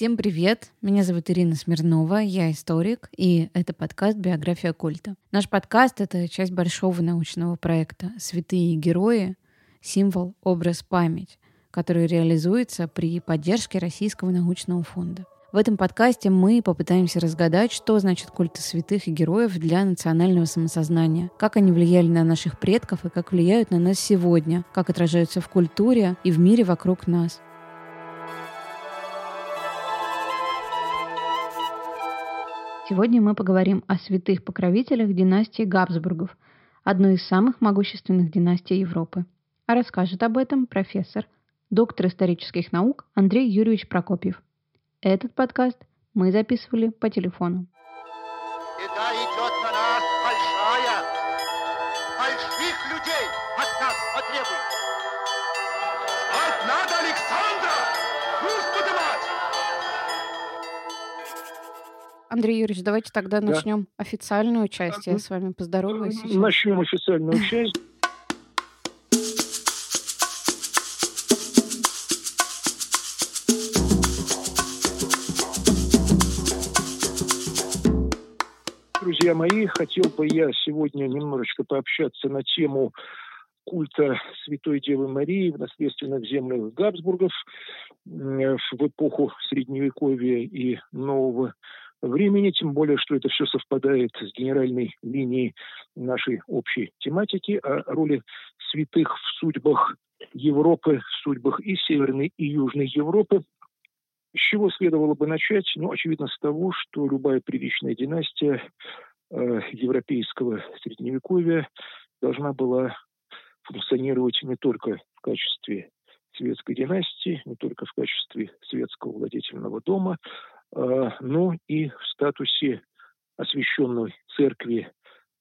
Всем привет! Меня зовут Ирина Смирнова, я историк, и это подкаст «Биография культа». Наш подкаст — это часть большого научного проекта «Святые герои. Символ, образ, память», который реализуется при поддержке Российского научного фонда. В этом подкасте мы попытаемся разгадать, что значит культы святых и героев для национального самосознания, как они влияли на наших предков и как влияют на нас сегодня, как отражаются в культуре и в мире вокруг нас. Сегодня мы поговорим о святых покровителях династии Габсбургов, одной из самых могущественных династий Европы. А расскажет об этом профессор, доктор исторических наук Андрей Юрьевич Прокопьев – этот подкаст мы записывали по телефону. Андрей Юрьевич, давайте тогда да. начнем официальную часть. Я с вами поздороваюсь. Начнем официальную часть. друзья мои, хотел бы я сегодня немножечко пообщаться на тему культа Святой Девы Марии в наследственных землях Габсбургов в эпоху Средневековья и Нового времени, тем более, что это все совпадает с генеральной линией нашей общей тематики о роли святых в судьбах Европы, в судьбах и Северной, и Южной Европы. С чего следовало бы начать? Ну, очевидно, с того, что любая приличная династия Э, европейского средневековья должна была функционировать не только в качестве светской династии, не только в качестве светского владетельного дома, но и в статусе освященной церкви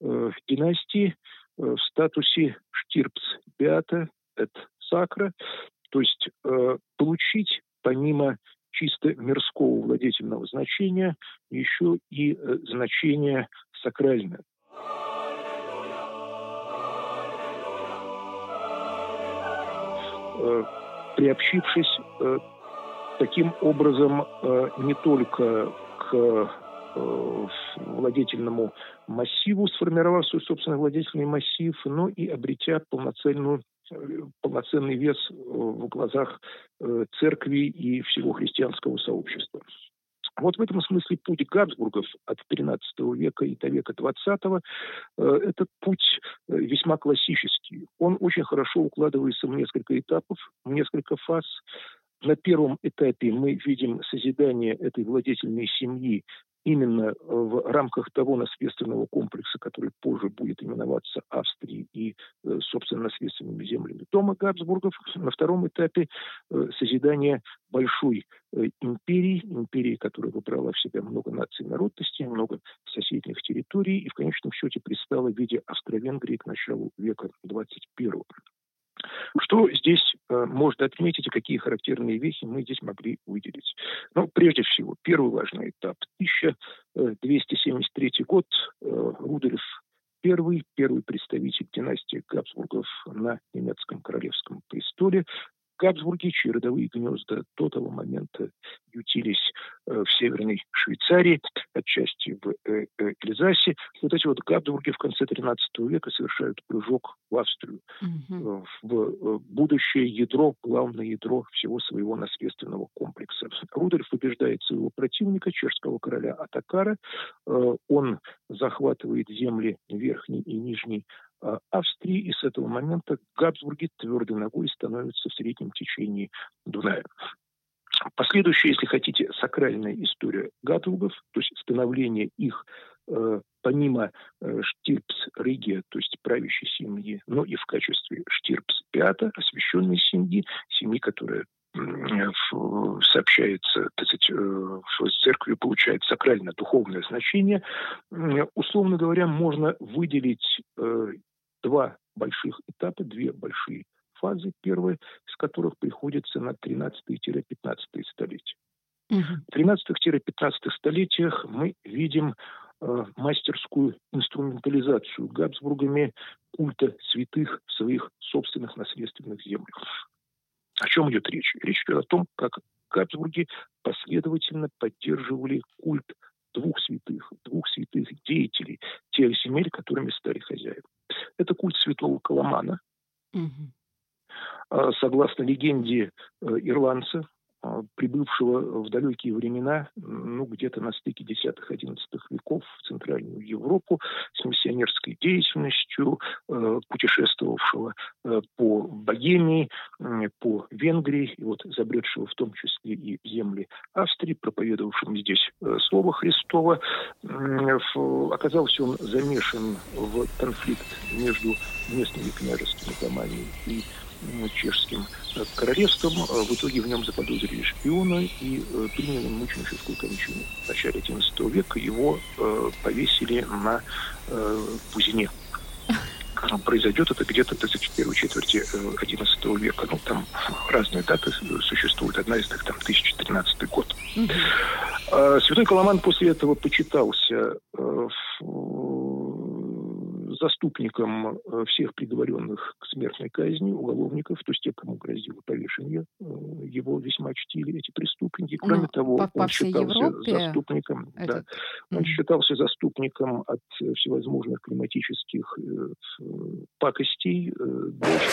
э, династии, в статусе штирпс беата et сакра, то есть получить помимо чисто мирского владетельного значения еще и значение сакральное. Э, приобщившись э, таким образом э, не только к владетельному массиву, сформировав свой собственный владетельный массив, но и обретя полноценную полноценный вес в глазах церкви и всего христианского сообщества. Вот в этом смысле путь Габсбургов от XIII века и до века XX э, – это путь э, весьма классический. Он очень хорошо укладывается в несколько этапов, в несколько фаз. На первом этапе мы видим созидание этой владетельной семьи именно в рамках того наследственного комплекса, который позже будет именоваться Австрией и, э, собственно, наследственными землями дома Габсбургов. На втором этапе э, созидания большой э, империи, империи, которая выбрала в себя много наций и народностей, много соседних территорий и в конечном счете пристала в виде Австро-Венгрии к началу века 21 что здесь э, можно отметить и какие характерные вехи мы здесь могли выделить? Ну, прежде всего, первый важный этап. 1273 год. Э, Рудольф I, первый представитель династии Габсбургов на немецком королевском престоле, Габсбурги, чьи родовые гнезда до того момента ютились э, в Северной Швейцарии, отчасти в э, э, Эльзасе. Вот эти вот Габсбурги в конце XIII века совершают прыжок в Австрию, mm-hmm. в будущее ядро, главное ядро всего своего наследственного комплекса. Рудольф побеждает своего противника, чешского короля Атакара. Он захватывает земли Верхней и Нижней Австрии, и с этого момента Габсбурги твердой ногой становятся в среднем течении Дуная. Последующая, если хотите, сакральная история Габсбургов, то есть становление их э, помимо э, Штирпс-Ригия, то есть правящей семьи, но и в качестве Штирпс-Пята, освященной семьи, семьи, которая сообщается, так сказать, в э, церкви получает сакрально-духовное значение. Условно говоря, можно выделить два больших этапа, две большие фазы, первая из которых приходится на 13-15 столетие. Угу. В 13-15 столетиях мы видим э, мастерскую инструментализацию Габсбургами культа святых в своих собственных наследственных землях. О чем идет речь? Речь идет о том, как Габсбурги последовательно поддерживали культ двух святых, двух святых деятелей, тех земель, которыми стали хозяева. Это культ святого Коломана. Угу. Согласно легенде э, ирландца, прибывшего в далекие времена, ну, где-то на стыке 10-11 веков в Центральную Европу с миссионерской деятельностью, э, путешествовавшего э, по Богемии, по Венгрии, и вот забредшего в том числе и земли Австрии, проповедовавшим здесь э, Слово Христово. Оказался он замешан в конфликт между местными княжескими домами и чешским э, королевством. Э, в итоге в нем заподозрили шпиона и э, приняли мученическую кончину. В начале XI века его повесили на Пузине. Произойдет это где-то в первой четверти XI века. Ну, там разные даты существуют. Одна из них там 1013 год. Mm-hmm. Святой Коломан после этого почитался в заступником э, всех приговоренных к смертной казни уголовников, то есть тех, кому грозило повешение, э, его весьма чтили эти преступники. Кроме ну, того, по, по он считался Европе заступником, это... да, он считался заступником от всевозможных климатических э, пакостей э, до века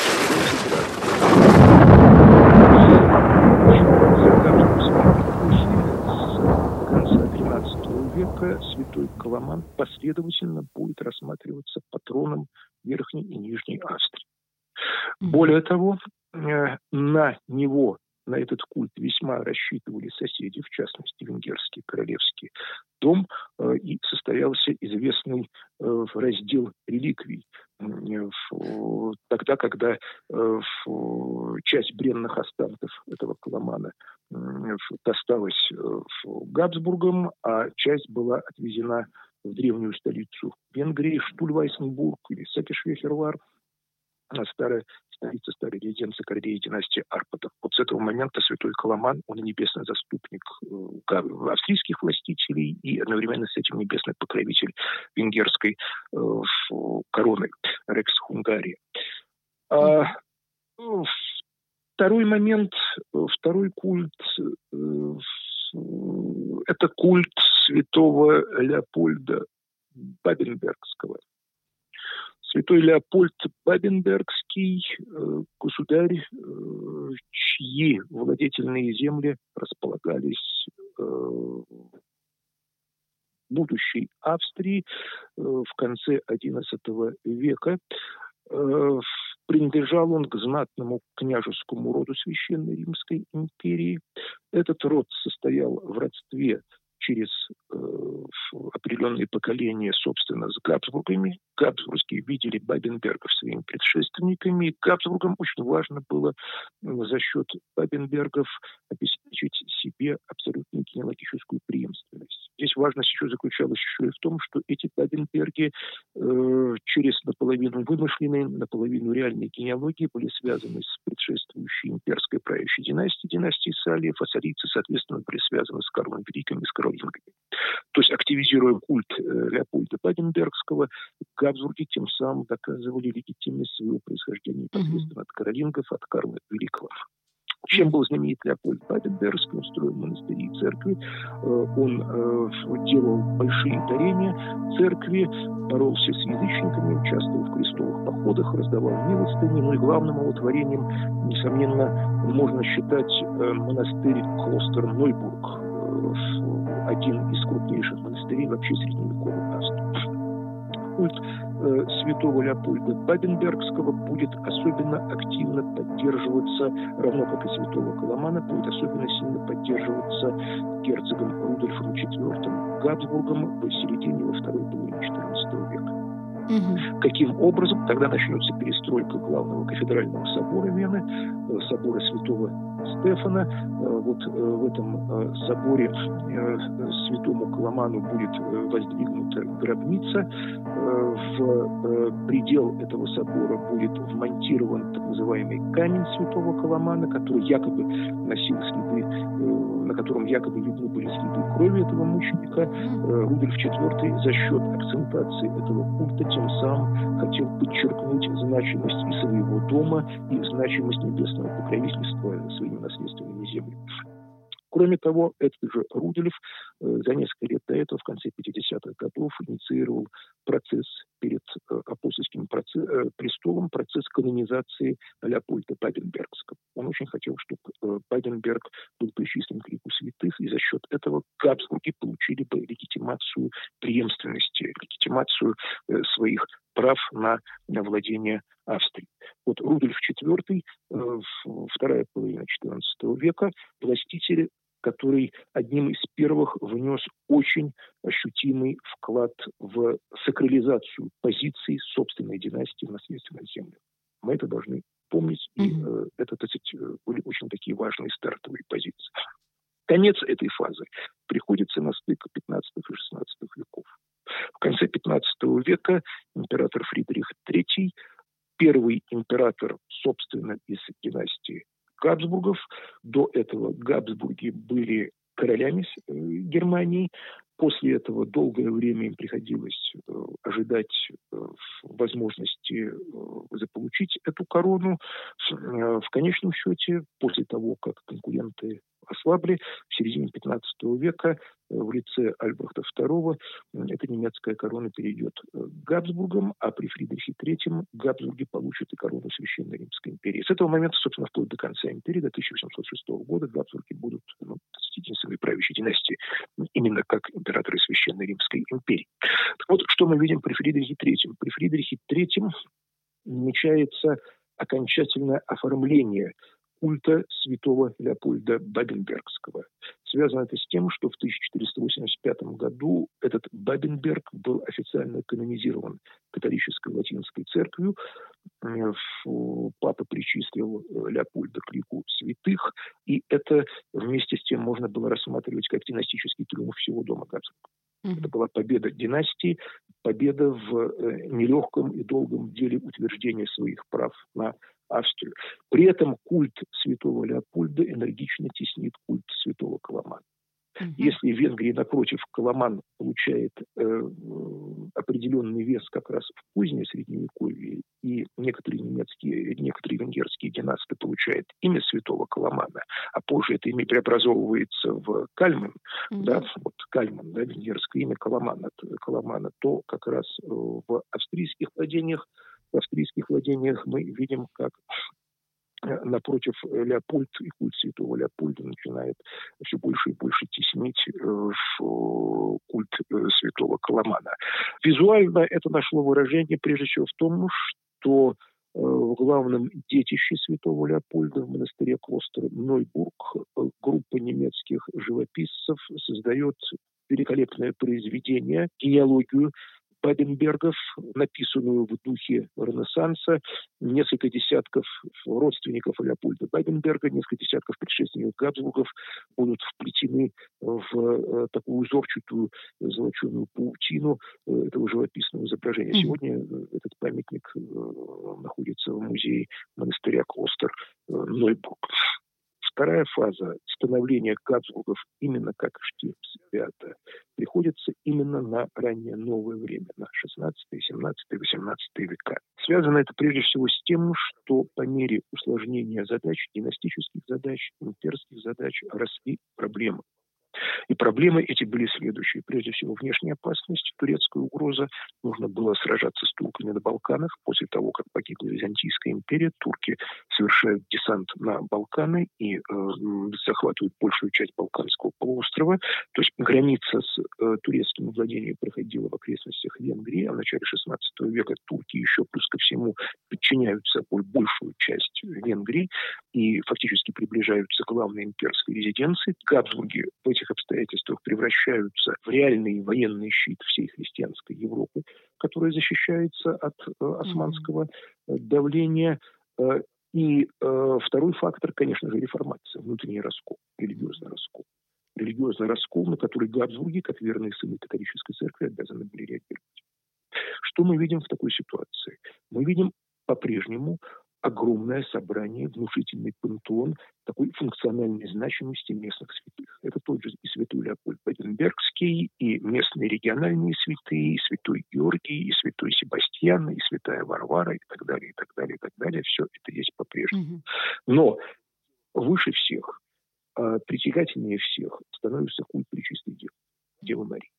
святой Коломан последовательно будет рассматриваться патроном Верхней и Нижней Австрии. Более того, э, на него, на этот культ весьма рассчитывали соседи, в частности, венгерский королевский дом, э, и состоялся известный э, раздел реликвий. Тогда, когда часть бренных останков этого коломана досталась Габсбургам, а часть была отвезена в древнюю столицу Венгрии, Штульвайсенбург или Сакишвехервар, старая столица старой резиденции королей династии Арпадов. Вот с этого момента святой Коломан, он небесный заступник э, австрийских властителей и одновременно с этим небесный покровитель венгерской э, короны Рекс Хунгарии. А, второй момент, второй культ э, это культ святого Леопольда Бабенбергского. Святой Леопольд Бабенбергский, э, государь, э, чьи владетельные земли располагались э, будущей Австрии в конце XI века. Принадлежал он к знатному княжескому роду Священной Римской империи. Этот род состоял в родстве через э, определенные поколения, собственно, с Габсбургами. Габсбургские видели Бабенбергов своими предшественниками. Габсбургам очень важно было за счет Бабенбергов обеспечить себе абсолютную генеалогическую преемственность. Здесь важность еще заключалась еще и в том, что эти Бабенберги э, через наполовину вымышленные, наполовину реальные генеалогии были связаны с предшествующей имперской правящей династией, династией Салиев, а соответственно, были связаны с Карлом Великим и с Королем то есть активизируя культ э, Леопольда Баденбергского, Габсбурги тем самым доказывали легитимность своего происхождения непосредственно от каролингов, от Карла Великого. Чем был знаменит Леопольд Баденбергский? Он строил монастыри и церкви. Э, он э, делал большие дарения церкви, боролся с язычниками, участвовал в крестовых походах, раздавал милостыни. Ну и главным его творением, несомненно, можно считать монастырь Клостер Нойбург, один из крупнейших монастырей вообще средневековой Австрии. Культ э, святого Леопольда Бабенбергского будет особенно активно поддерживаться, равно как и святого Коломана, будет особенно сильно поддерживаться герцогом Рудольфом IV Габсбургом в середине во второй половине XIV века. Угу. Каким образом тогда начнется перестройка главного кафедрального собора Вены, э, собора святого Стефана. Э, вот э, в этом соборе святому Коломану будет воздвигнута гробница. В предел этого собора будет вмонтирован так называемый камень святого Коломана, который якобы носил следы, на котором якобы видны были следы крови этого мученика. Рудольф IV за счет акцентации этого культа тем самым хотел подчеркнуть значимость и своего дома, и значимость небесного покровительства своими наследственными землями. Кроме того, этот же Рудельф э, за несколько лет до этого, в конце 50-х годов, инициировал процесс перед э, апостольским процесс, э, престолом, процесс канонизации Леопольда Баденбергского. Он очень хотел, чтобы Баденберг был причислен к лику святых, и за счет этого Габсбурги получили бы легитимацию преемственности, легитимацию своих прав на, на владение Австрией. Вот Рудольф IV, вторая половина XIV века, властитель который одним из первых внес очень ощутимый вклад в сакрализацию позиций собственной династии в наследственной земле. Мы это должны помнить, и э, это, так сказать, были очень такие важные стартовые позиции. Конец этой фазы приходится на стык 15 и 16 веков. В конце 15 века император Фридрих III, первый император, собственно, из династии Габсбургов. До этого Габсбурги были королями э, Германии. После этого долгое время им приходилось э, ожидать э, возможности заполучить эту корону. В конечном счете, после того, как конкуренты ослабли. В середине 15 века э, в лице Альбрехта II эта немецкая корона перейдет э, к Габсбургам, а при Фридрихе III Габсбурги получат и корону Священной Римской империи. С этого момента, собственно, вплоть до конца империи, до 1806 года, Габсбурги будут ну, единственной правящей династии, именно как императоры Священной Римской империи. Так вот, что мы видим при Фридрихе III? При Фридрихе III намечается окончательное оформление культа святого Леопольда Бабенбергского. Связано это с тем, что в 1485 году этот Бабенберг был официально канонизирован католической латинской церковью. Папа причислил э, Леопольда к лику святых, и это вместе с тем можно было рассматривать как династический триумф всего дома Габсбурга. Это была победа династии, победа в э, нелегком и долгом деле утверждения своих прав на Австрию. При этом культ святого Леопольда энергично теснит культ святого Коломана. Угу. Если в Венгрии, напротив, Коломан получает э, определенный вес как раз в позднее Средневековье, и некоторые немецкие, некоторые венгерские династы получают имя святого Коломана, а позже это имя преобразовывается в Кальман, угу. да, вот Кальман, да, венгерское имя Коломана, Коломана, то как раз э, в австрийских владениях в австрийских владениях мы видим, как э, напротив Леопольд и культ святого Леопольда начинает все больше и больше теснить э, культ э, святого Коломана. Визуально это нашло выражение прежде всего в том, что в главном детище святого Леопольда в монастыре Клостера Нойбург группа немецких живописцев создает великолепное произведение, генеалогию Баденбергов, написанную в духе Ренессанса, несколько десятков родственников Леопольда Баденберга, несколько десятков предшественников Габсбургов будут вплетены в э, такую узорчатую золоченую паутину э, этого живописного изображения. Сегодня э, этот памятник находится в музее монастыря Клостер Нойбург. Вторая фаза становления Габсбургов именно как Штирпс приходится именно на раннее новое время, на 16, 17, 18 века. Связано это прежде всего с тем, что по мере усложнения задач, династических задач, имперских задач росли проблемы и проблемы эти были следующие. Прежде всего, внешняя опасность, турецкая угроза. Нужно было сражаться с турками на Балканах. После того, как погибла Византийская империя, турки совершают десант на Балканы и э, захватывают большую часть Балканского полуострова. То есть граница с э, турецкими владениями проходила в окрестностях Венгрии, а в начале XVI века турки еще плюс ко всему подчиняют собой большую часть Венгрии и фактически приближаются к главной имперской резиденции. Габсбурги в этих обстоятельствах превращаются в реальный военный щит всей христианской Европы, которая защищается от э, османского mm-hmm. давления. Э, и э, второй фактор, конечно же, реформация, внутренний раскол, религиозный раскол. Религиозный раскол, на который Габсбурги, как верные сыны католической церкви, обязаны были реагировать. Что мы видим в такой ситуации? Мы видим по-прежнему огромное собрание, внушительный пантеон такой функциональной значимости местных святых. Это тот же и святой Леопольд Баденбергский, и местные региональные святые, и святой Георгий, и святой Себастьян, и святая Варвара, и так далее, и так далее, и так далее. Все это есть по-прежнему. Но выше всех, а, притягательнее всех становится культ Пречистой Девы, Девы Марии.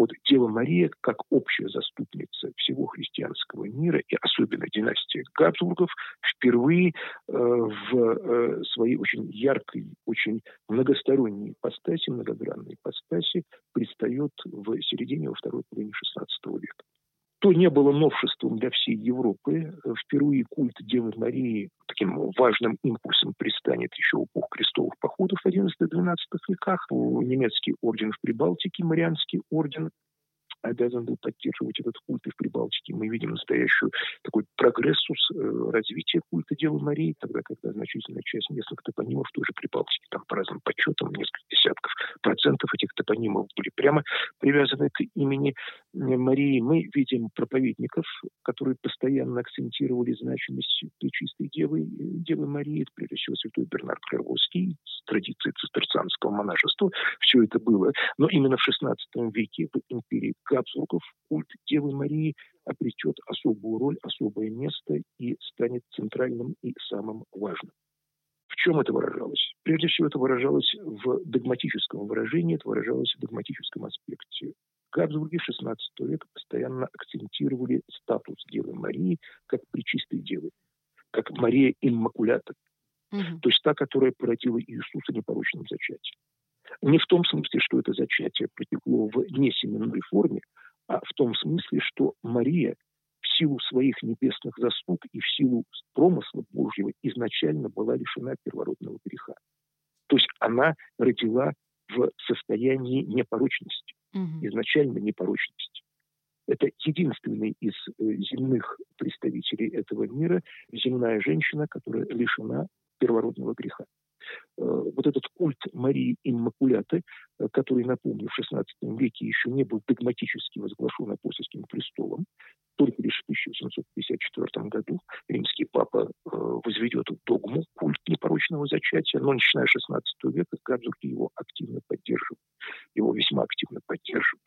Вот Дева Мария, как общая заступница всего христианского мира, и особенно династии Габсбургов, впервые э, в э, своей очень яркой, очень многосторонней ипостаси, многогранной ипостаси предстает в середине во второй половине XVI века то не было новшеством для всей Европы. Впервые культ Девы Марии таким важным импульсом пристанет еще в эпоху крестовых походов в XI-XII веках. Немецкий орден в Прибалтике, Марианский орден, обязан был поддерживать этот культ и в Прибалтике. Мы видим настоящую такой прогрессус э, развития культа Девы Марии, тогда, когда значительная часть местных топонимов тоже Прибалтике, там по разным подсчетам несколько десятков процентов этих топонимов были прямо привязаны к имени Марии. Мы видим проповедников, которые постоянно акцентировали значимость Пречистой Девы, Девы Марии, это прежде всего святой Бернард Клервовский, с традицией цистерцианского монашества. Все это было. Но именно в XVI веке в империи Габсбургов культ Девы Марии обретет особую роль, особое место и станет центральным и самым важным. В чем это выражалось? Прежде всего, это выражалось в догматическом выражении, это выражалось в догматическом аспекте. Габсбурги XVI века постоянно акцентировали статус Девы Марии как причистой девы, как Мария Иммакулята, угу. то есть та, которая породила Иисуса непорочным зачатием. Не в том смысле, что это зачатие протекло в несеменной форме, а в том смысле, что Мария в силу своих небесных заслуг и в силу промысла Божьего изначально была лишена первородного греха. То есть она родила в состоянии непорочности, угу. изначально непорочности. Это единственный из э, земных представителей этого мира земная женщина, которая лишена первородного греха. Э, вот этот культ Марии Иммакуляты, э, который, напомню, в XVI веке еще не был догматически возглашен апостольским престолом, только лишь в 1754 году римский папа э, возведет догму культ непорочного зачатия, но начиная с XVI века Габсбурги его активно поддерживают, его весьма активно поддерживают.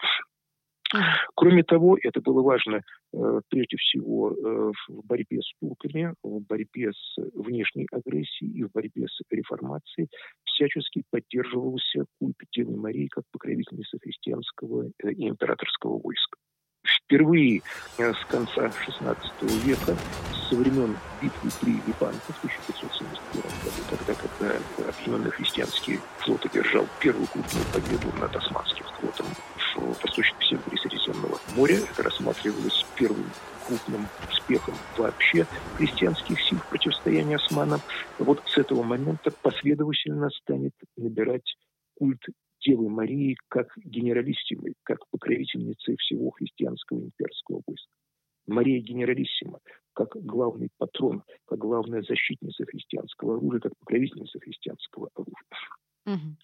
Кроме того, это было важно э, прежде всего э, в борьбе с турками, в борьбе с внешней агрессией и в борьбе с реформацией. Всячески поддерживался культ Девы Марии как покровительницы христианского э, и императорского войска. Впервые с конца XVI века, со времен битвы при Липанке в 1571 году, тогда, когда объединенный христианский флот одержал первую крупную победу над османским флотом в восточном севере Средиземного моря. Это рассматривалось первым крупным успехом вообще христианских сил в противостоянии османам. Вот с этого момента последовательно станет набирать культ Девы Марии как генералиссимы, как покровительницы всего христианского имперского войска. Мария Генералиссима, как главный патрон, как главная защитница христианского оружия, как покровительница христианского оружия. Угу.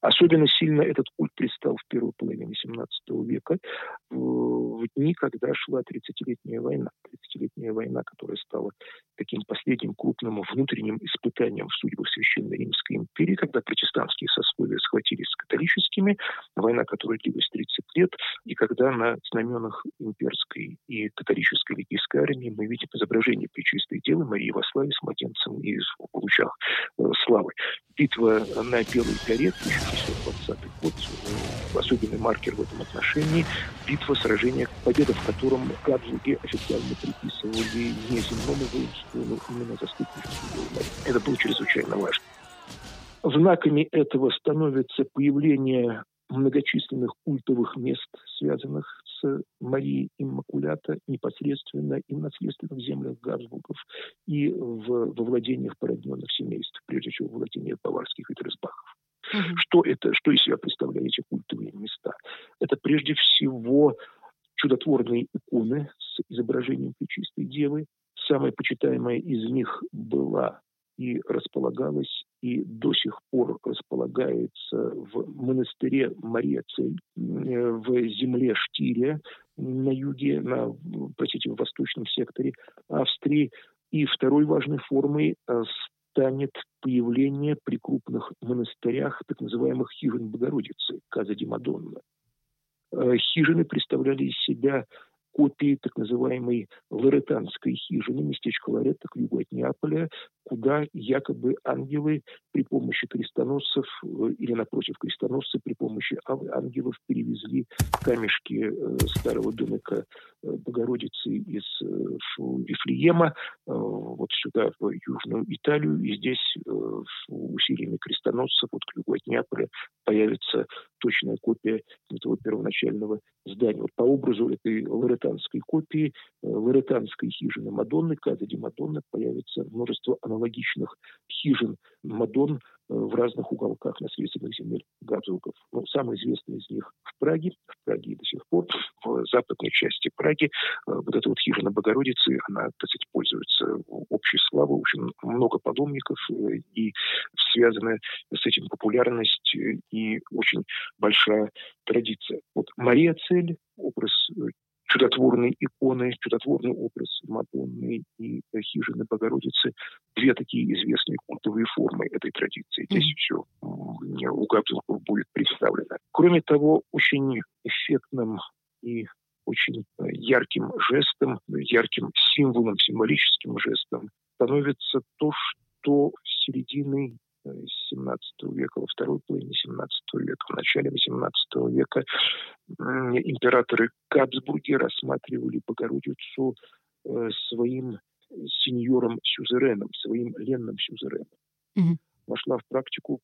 Особенно сильно этот культ пристал в первой половине XVII века, в дни, когда шла 30-летняя война. 30-летняя война, которая стала таким последним крупным внутренним испытанием в судьбах Священной Римской империи, когда протестантские сословия схватились с католическими, война, которая длилась 30 лет, и когда на знаменах имперской и католической легийской армии мы видим изображение Пречистой Девы Марии во славе с младенцем и в лучах э, славы. Битва на Белой Белой горе, 1620 год, э, особенный маркер в этом отношении, битва, сражение, победа в котором Габсбурги официально приписывали не земному воинству, но именно заступничеству Это было чрезвычайно важно. Знаками этого становится появление многочисленных культовых мест, связанных с Марией Иммакулята непосредственно и в наследственных землях Габсбургов, и в, во владениях породненных семейств, прежде всего в владениях баварских и Тресбахов. Угу. Что это, что из себя представляют эти культовые места? Это прежде всего чудотворные иконы с изображением Пречистой Девы. Самая почитаемая из них была и располагалась, и до сих пор располагается в монастыре Мария Цель в земле Штире на юге, на, простите, в восточном секторе Австрии. И второй важной формой станет появление при крупных монастырях так называемых хижин Богородицы, Каза Димадонна. Хижины представляли из себя копии так называемой лоретанской хижины, местечко Лоретто к югу от Неаполя, куда якобы ангелы при помощи крестоносцев э, или напротив крестоносцев при помощи ангелов перевезли камешки э, старого домика э, Богородицы из Вифлеема вот сюда, в Южную Италию, и здесь усилиями крестоносцев вот к югу от Неаполя появится точная копия этого первоначального здания. Вот по образу этой лоретанской копии, лоретанской хижины Мадонны, Каза ди Мадонна, появится множество аналогичных аналогичных хижин Мадон э, в разных уголках наследственных земель Габсбургов. Но самый известный из них в Праге, в Праге до сих пор, в западной части Праги, э, вот эта вот хижина Богородицы, она, так сказать, пользуется общей славой, очень много паломников, э, и связанная с этим популярность и очень большая традиция. Вот Мария Цель, образ чудотворной иконы, чудотворный образ Мадонны и хижины Богородицы. Две такие известные культовые формы этой традиции. Здесь все у Габсбургов будет представлено. Кроме того, очень эффектным и очень э, ярким жестом, ярким символом, символическим жестом становится то, что с середины 17 века, во второй половине 17 века, в начале 18 века императоры Габсбурги рассматривали Богородицу э, своим сеньором-сюзереном, своим ленным сюзереном. Mm-hmm. Вошла в практику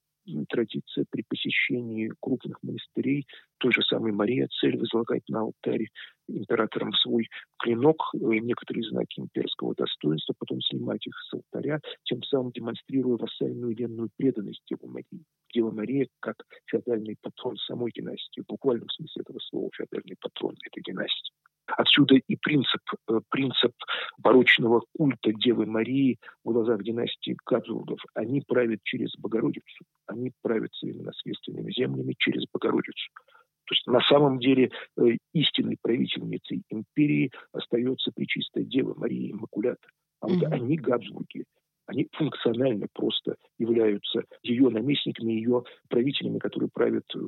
традиция при посещении крупных монастырей, той же самой Мария, цель возлагать на алтарь императором свой клинок, э, некоторые знаки имперского достоинства, потом снимать их с алтаря, тем самым демонстрируя вассальную ленную преданность Деву Марии. Дева Мария как феодальный патрон самой династии, в буквальном смысле этого слова феодальный патрон этой династии. Отсюда и принцип, э, принцип барочного культа Девы Марии в глазах династии Габсбургов. Они правят через Богородицу. Они правят своими наследственными землями через Богородицу. То есть на самом деле э, истинной правительницей империи остается Пречистая Дева Мария Иммакулята. А вот mm-hmm. они, Габсбурги, они функционально просто являются ее наместниками, ее правителями, которые правят э,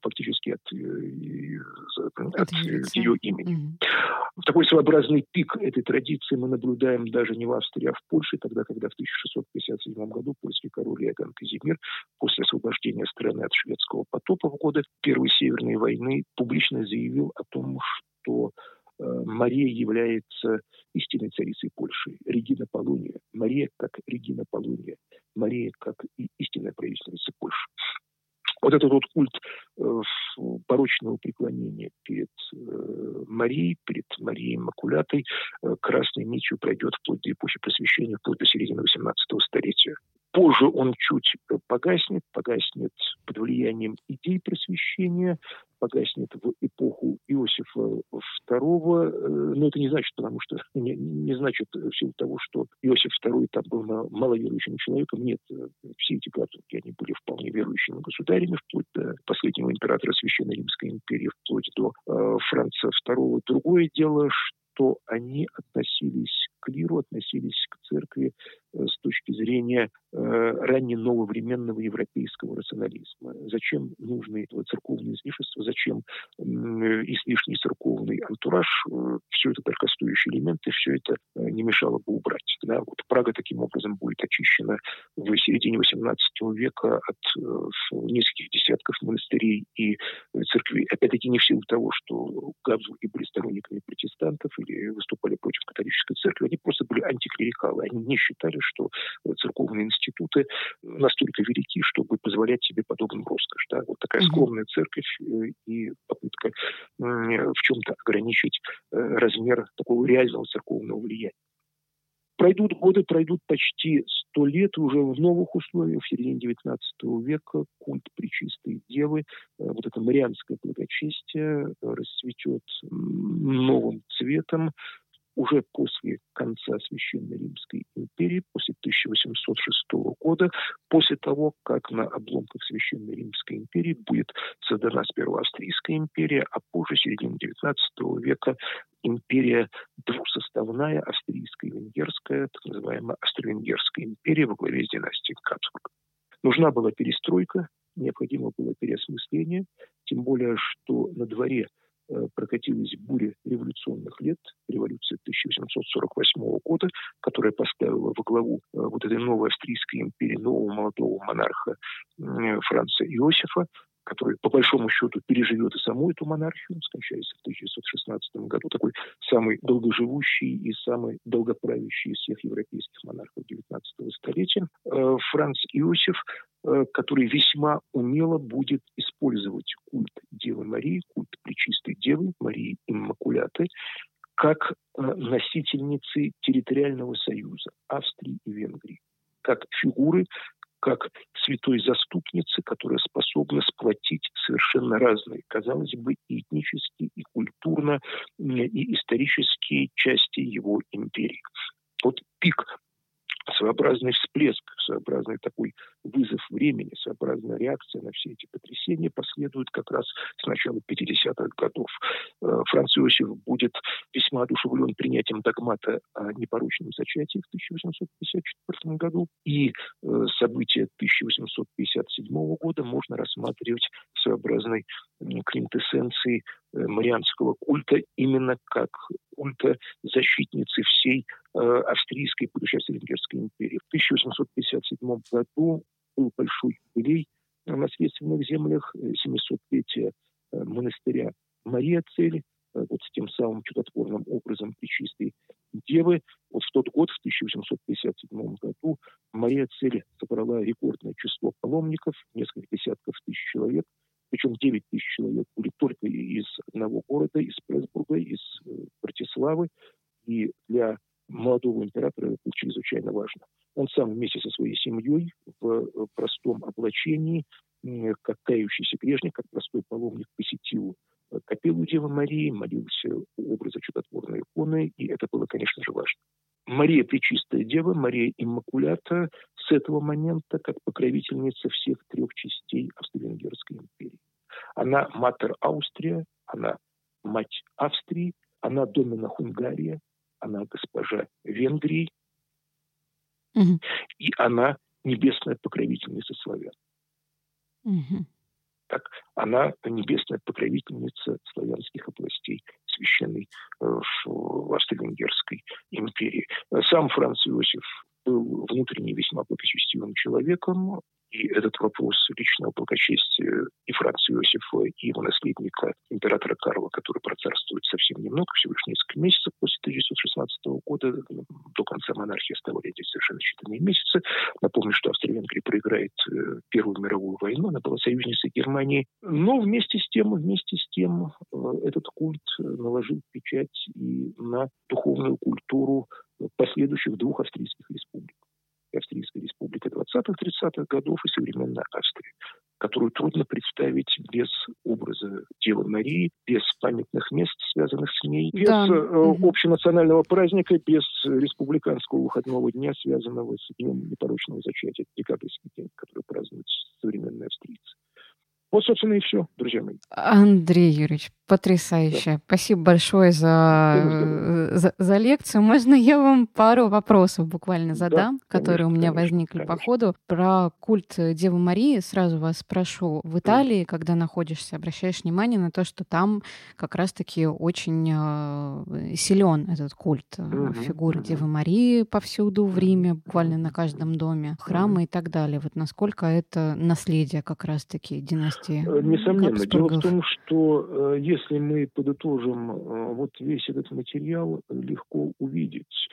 фактически от, э, от ее имени. Mm-hmm. Такой своеобразный пик этой традиции мы наблюдаем даже не в Австрии, а в Польше, тогда, когда в 1657 году польский король Иоганн Казимир после освобождения страны от шведского потопа в годы Первой Северной войны публично заявил о том, что э, Мария является истинной царицей Польши, Регина Полуния. Мария как Регина Полуния, Мария как истинная правительница Польши вот этот вот культ э, порочного преклонения перед э, Марией, перед Марией Макулятой, э, красной нитью пройдет вплоть до эпохи просвещения, вплоть до середины XVIII столетия. Позже он чуть погаснет, погаснет под влиянием идей просвещения, погаснет в эпоху Иосифа II, э, но это не значит, потому что не, не значит в силу того, что Иосиф II там был маловерующим человеком. Нет, э, все эти католики, они были вполне верующими государями, вплоть до последнего императора Священной Римской империи, вплоть до э, Франца II. Другое дело, что они относились клиру, относились к церкви э, с точки зрения э, ранненововременного европейского рационализма. Зачем нужны церковные излишества, зачем излишний церковный антураж, э, все это дорогостоящие элементы, все это не мешало бы убрать. Да? Вот Прага таким образом будет очищена в середине XVIII века от нескольких десятков монастырей и церквей. Опять-таки не в силу того, что Габсбурги были сторонниками протестантов или выступали против католической церкви, они просто были антиклерикалы. Они не считали, что церковные институты настолько велики, чтобы позволять себе подобную роскошь. Да? Вот такая скромная церковь э, и попытка в чем-то ограничить э, размер такого реального церковного влияния. Пройдут годы, пройдут почти сто лет уже в новых условиях, в середине XIX века культ Пречистой Девы, э, вот это марианское благочестие расцветет новым цветом, уже после конца Священной Римской империи, после 1806 года, после того, как на обломках Священной Римской империи будет создана сперва Австрийская империя, а позже, середине XIX века, империя двусоставная, австрийская и венгерская, так называемая Австро-Венгерская империя во главе с династией Кабсбург. Нужна была перестройка, необходимо было переосмысление, тем более, что на дворе прокатилась буря революционных лет, революция 1848 года, которая поставила во главу э, вот этой новой австрийской империи нового молодого монарха Франца Иосифа, который, по большому счету, переживет и саму эту монархию, скончается в 1916 году, такой самый долгоживущий и самый долгоправящий из всех европейских монархов XIX столетия, э, Франц Иосиф, э, который весьма умело будет использовать культ Девы Марии, культ Девы, Марии Иммакуляты, как э, носительницы территориального союза Австрии и Венгрии как фигуры, как святой заступницы, которая способна сплотить совершенно разные, казалось бы, и этнические, и культурно, и исторические части его империи. Вот пик своеобразный всплеск, своеобразный такой вызов времени, своеобразная реакция на все эти потрясения последует как раз с начала 50-х годов. Э, Франц Иосиф будет весьма одушевлен принятием догмата о непорочном зачатии в 1854 году, и э, события 1857 года можно рассматривать своеобразной квинтэссенцией э, марианского культа именно как культа защитницы всей австрийской, будущей австро-венгерской империи. В 1857 году был большой юбилей на средственных землях, 700-летие э, э, монастыря Мария Цели, э, вот с тем самым чудотворным образом Пречистой Девы. Вот в тот год, в 1857 году, Мария Цель собрала рекордное число паломников, несколько десятков тысяч человек, причем 9 тысяч человек были только из одного города, из Пресбурга, из Братиславы. И для молодого императора это было чрезвычайно важно. Он сам вместе со своей семьей облачении, как кающийся грешник, как простой паломник, посетил э, капеллу Девы Марии, молился образа чудотворной иконы, и это было, конечно же, важно. Мария Пречистая Дева, Мария Иммакулята с этого момента как покровительница всех трех частей Австро-Венгерской империи. Она матер Австрия, она мать Австрии, она домина Хунгария, она госпожа Венгрии, угу. и она небесная покровительница славян. Угу. Так, она небесная покровительница славянских областей священной э, в Австро-Венгерской империи. Сам Франц Иосиф был внутренне весьма благочестивым человеком, и этот вопрос личного благочестия и Франца Иосифа, и его наследника, императора Карла, который процарствует совсем немного, всего лишь несколько месяцев после 1916 года, до конца монархии оставались совершенно считанные месяцы. Напомню, что Австро-Венгрия проиграет э, Первую мировую войну, она была союзницей Германии. Но вместе с тем, вместе с тем, э, этот культ наложил печать и на духовную культуру последующих двух австрийских республик. Австрийской республики 20-30-х годов и современная Австрия, которую трудно представить без образа Девы Марии, без памятных мест, связанных с ней, без да. э, общенационального праздника, без республиканского выходного дня, связанного с Днем непорочного зачатия, декабрьский день, который празднуют современные австрийцы. Вот, собственно, и все, друзья мои. Андрей Юрьевич, потрясающе. Да. Спасибо большое за, за, за лекцию. Можно я вам пару вопросов буквально задам, да, которые конечно, у меня возникли конечно. по ходу? Про культ Девы Марии сразу вас спрошу. В Италии, да. когда находишься, обращаешь внимание на то, что там как раз-таки очень э, силен этот культ. Угу, Фигуры угу. Девы Марии повсюду в Риме, буквально на каждом доме, храмы угу. и так далее. Вот насколько это наследие как раз-таки династии власти? Э, несомненно. Дело в том, что э, если мы подытожим э, вот весь этот материал, легко увидеть,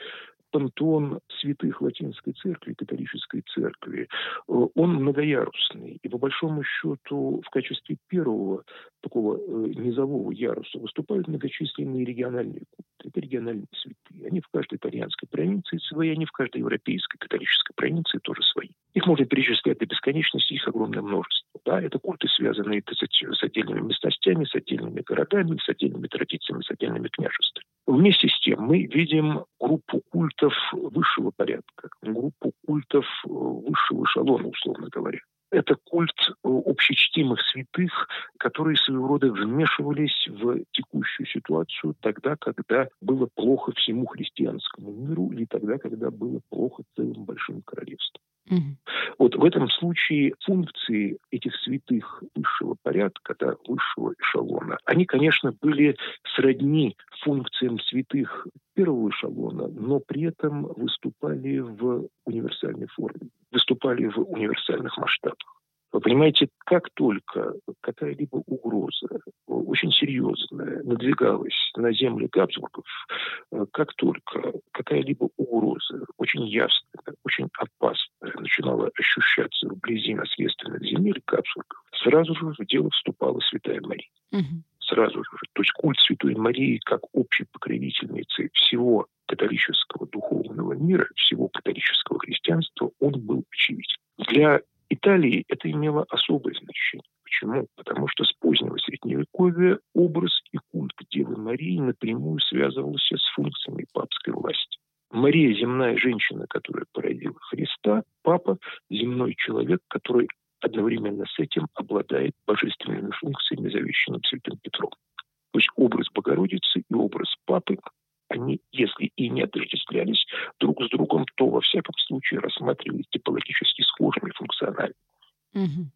пантеон святых латинской церкви, католической церкви, он многоярусный. И по большому счету в качестве первого такого низового яруса выступают многочисленные региональные культы. Это региональные святые. Они в каждой итальянской провинции свои, они в каждой европейской католической провинции тоже свои. Их можно перечислять до бесконечности, их огромное множество. Да, это культы, связанные с отдельными местностями, с отдельными городами, с отдельными традициями, с отдельными княжествами. Вместе с тем мы видим группу культов высшего порядка, группу культов э, высшего эшелона, условно говоря. Это культ э, общечтимых святых, которые своего рода вмешивались в текущую ситуацию тогда, когда было плохо всему христианскому миру или тогда, когда было плохо целым большим королевством. В этом случае функции этих святых высшего порядка, да, высшего эшелона, они, конечно, были сродни функциям святых первого эшелона, но при этом выступали в универсальной форме, выступали в универсальных масштабах. Вы понимаете, как только какая-либо угроза, очень серьезная, надвигалась на земли Габсбургов, как только какая-либо угроза, очень ясная, очень опасная, начинала ощущаться вблизи наследственных земель Габсбургов, сразу же в дело вступала Святая Мария. Угу. Сразу же. То есть культ Святой Марии как общей покровительницы всего католического духовного мира, всего католического христианства, он был очевиден. Для Италии это имело особое значение. Почему? Потому что с позднего Средневековья образ и культ Девы Марии напрямую связывался с функциями папской власти. Мария – земная женщина, которая породила Христа, папа – земной человек, который одновременно с этим обладает божественными функциями, завещанным Святым Петром. То есть образ Богородицы и образ Папы они, если и не отождествлялись друг с другом, то во всяком случае рассматривались типологически схожими функционально. Угу.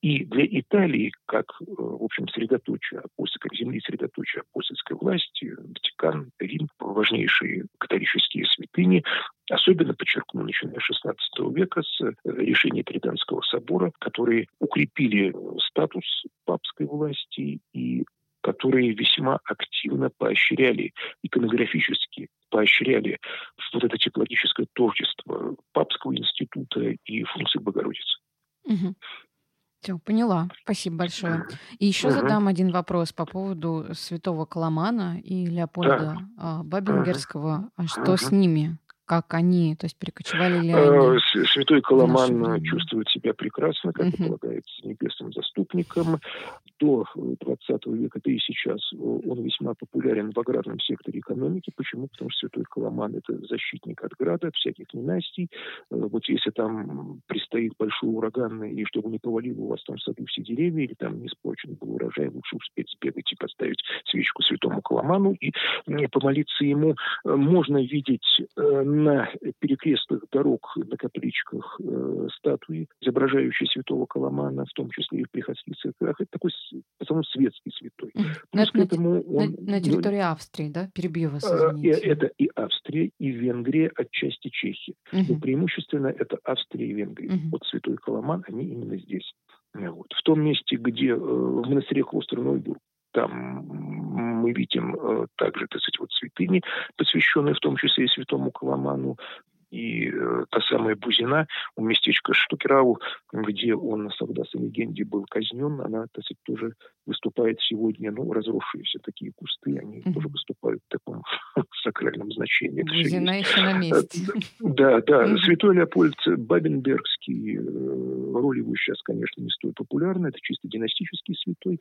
И для Италии, как, э, в общем, средоточие апостольской земли, средоточие апостольской власти, Ватикан, Рим, важнейшие католические святыни, особенно подчеркну, начиная с XVI века, с э, решения Триданского собора, которые укрепили статус папской власти и которые весьма активно поощряли иконографически, поощряли вот это теплогическое творчество Папского института и функции Богородицы. Угу. Поняла. Спасибо большое. И еще угу. задам один вопрос по поводу святого Коломана и Леопольда да. Бабингерского. А что угу. с ними? Как они, то есть перекочевали ли они? Э, святой Коломан чувствует себя прекрасно, как угу. полагается, небесным заступником. До 20 века, да и сейчас, он весьма популярен в аграрном секторе экономики. Почему? Потому что Святой Коломан – это защитник от града, от всяких ненастий. Э, вот если там предстоит большой ураган, и чтобы не повалило у вас там в саду все деревья, или там не испорчен был урожай, лучше успеть сбегать и поставить свечку Святому Коломану и помолиться ему. Э, можно видеть на перекрестных дорог, на капличках э, статуи, изображающие святого Коломана, в том числе и в приходских церквях. Это такой в основном светский святой. На, на, этому он, на, на территории ну, Австрии, да? Перебью вас, а, извините. Это и Австрия, и Венгрия, отчасти Чехия. Угу. Но преимущественно это Австрия и Венгрия. Угу. Вот святой Коломан, они именно здесь. Вот. В том месте, где э, в монастыре Клостер Нойбург там мы видим э, также, так сказать, вот святыни, посвященные в том числе и святому Коломану, и э, та самая Бузина у местечка Штукерау, где он, согласно легенде, был казнен, она, так сказать, тоже выступает сегодня, ну, разросшиеся такие кусты, они mm-hmm. тоже выступают в таком сакральном значении. Бузина еще на месте. Да, да. Mm-hmm. Святой Леопольд Бабенбергский, э, роль его сейчас, конечно, не столь популярна, это чисто династический святой.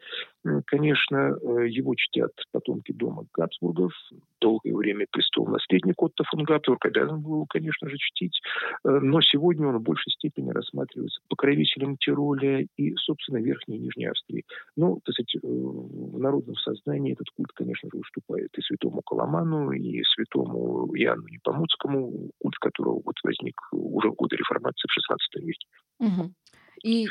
Конечно, э, его чтят потомки дома Габсбургов, долгое время престол наследник Отто фон Габсбург обязан был, конечно, конечно же, чтить. Э, но сегодня он в большей степени рассматривается покровителем Тироля и, собственно, Верхней и Нижней Австрии. Ну, так сказать, э, в народном сознании этот культ, конечно же, уступает и святому Коломану, и святому Иоанну Непомуцкому, культ которого вот возник уже в годы реформации в XVI веке. Угу. И,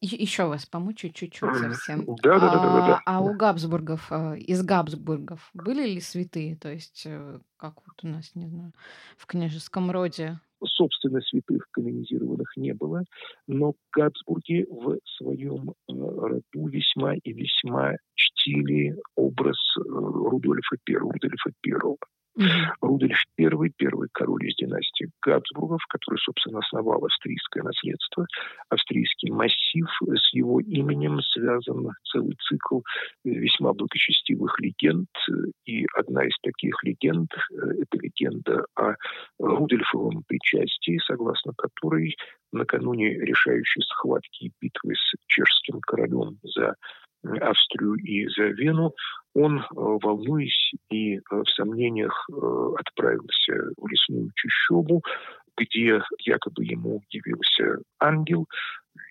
и еще вас помучу чуть-чуть совсем. Да, да, да, да, да. А у Габсбургов, э, из Габсбургов были ли святые? То есть, э, как вот у нас, не знаю, в княжеском роде? Собственно, святых канонизированных не было, но Габсбурги в своем э, роду весьма и весьма чтили образ Рудольфа I, Рудольфа I. Рудольф I, первый король из династии Габсбургов, который, собственно, основал австрийское наследство, австрийский массив, с его именем связан целый цикл весьма благочестивых легенд. И одна из таких легенд – это легенда о Рудольфовом причастии, согласно которой накануне решающей схватки и битвы с чешским королем за Австрию и за Вену, он, волнуясь и в сомнениях, отправился в лесную чащобу, где якобы ему явился ангел,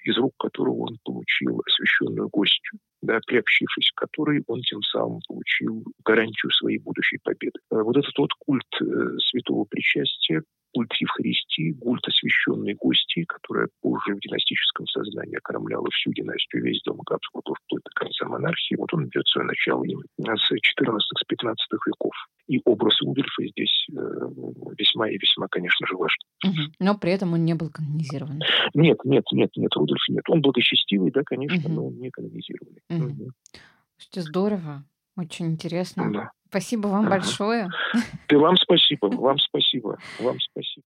из рук которого он получил освященную гостью, да, приобщившись к которой он тем самым получил гарантию своей будущей победы. Э, вот этот вот культ э, святого причастия, культ Евхаристии, культ освященной гости, которая позже в династическом сознании окормляла всю династию, весь дом Габсбургов вплоть до конца монархии, вот он берет свое начало с 14-15 веков. И образ Рудольфа здесь э, весьма и весьма, конечно же, важен. Угу. Но при этом он не был канонизирован. Нет, нет, нет, нет, Рудольф нет. Он благочестивый, да, конечно, угу. но он не канонизированный. Угу. Угу. Что здорово. Очень интересно. Да. Спасибо вам большое. Ты вам спасибо, вам спасибо, вам спасибо.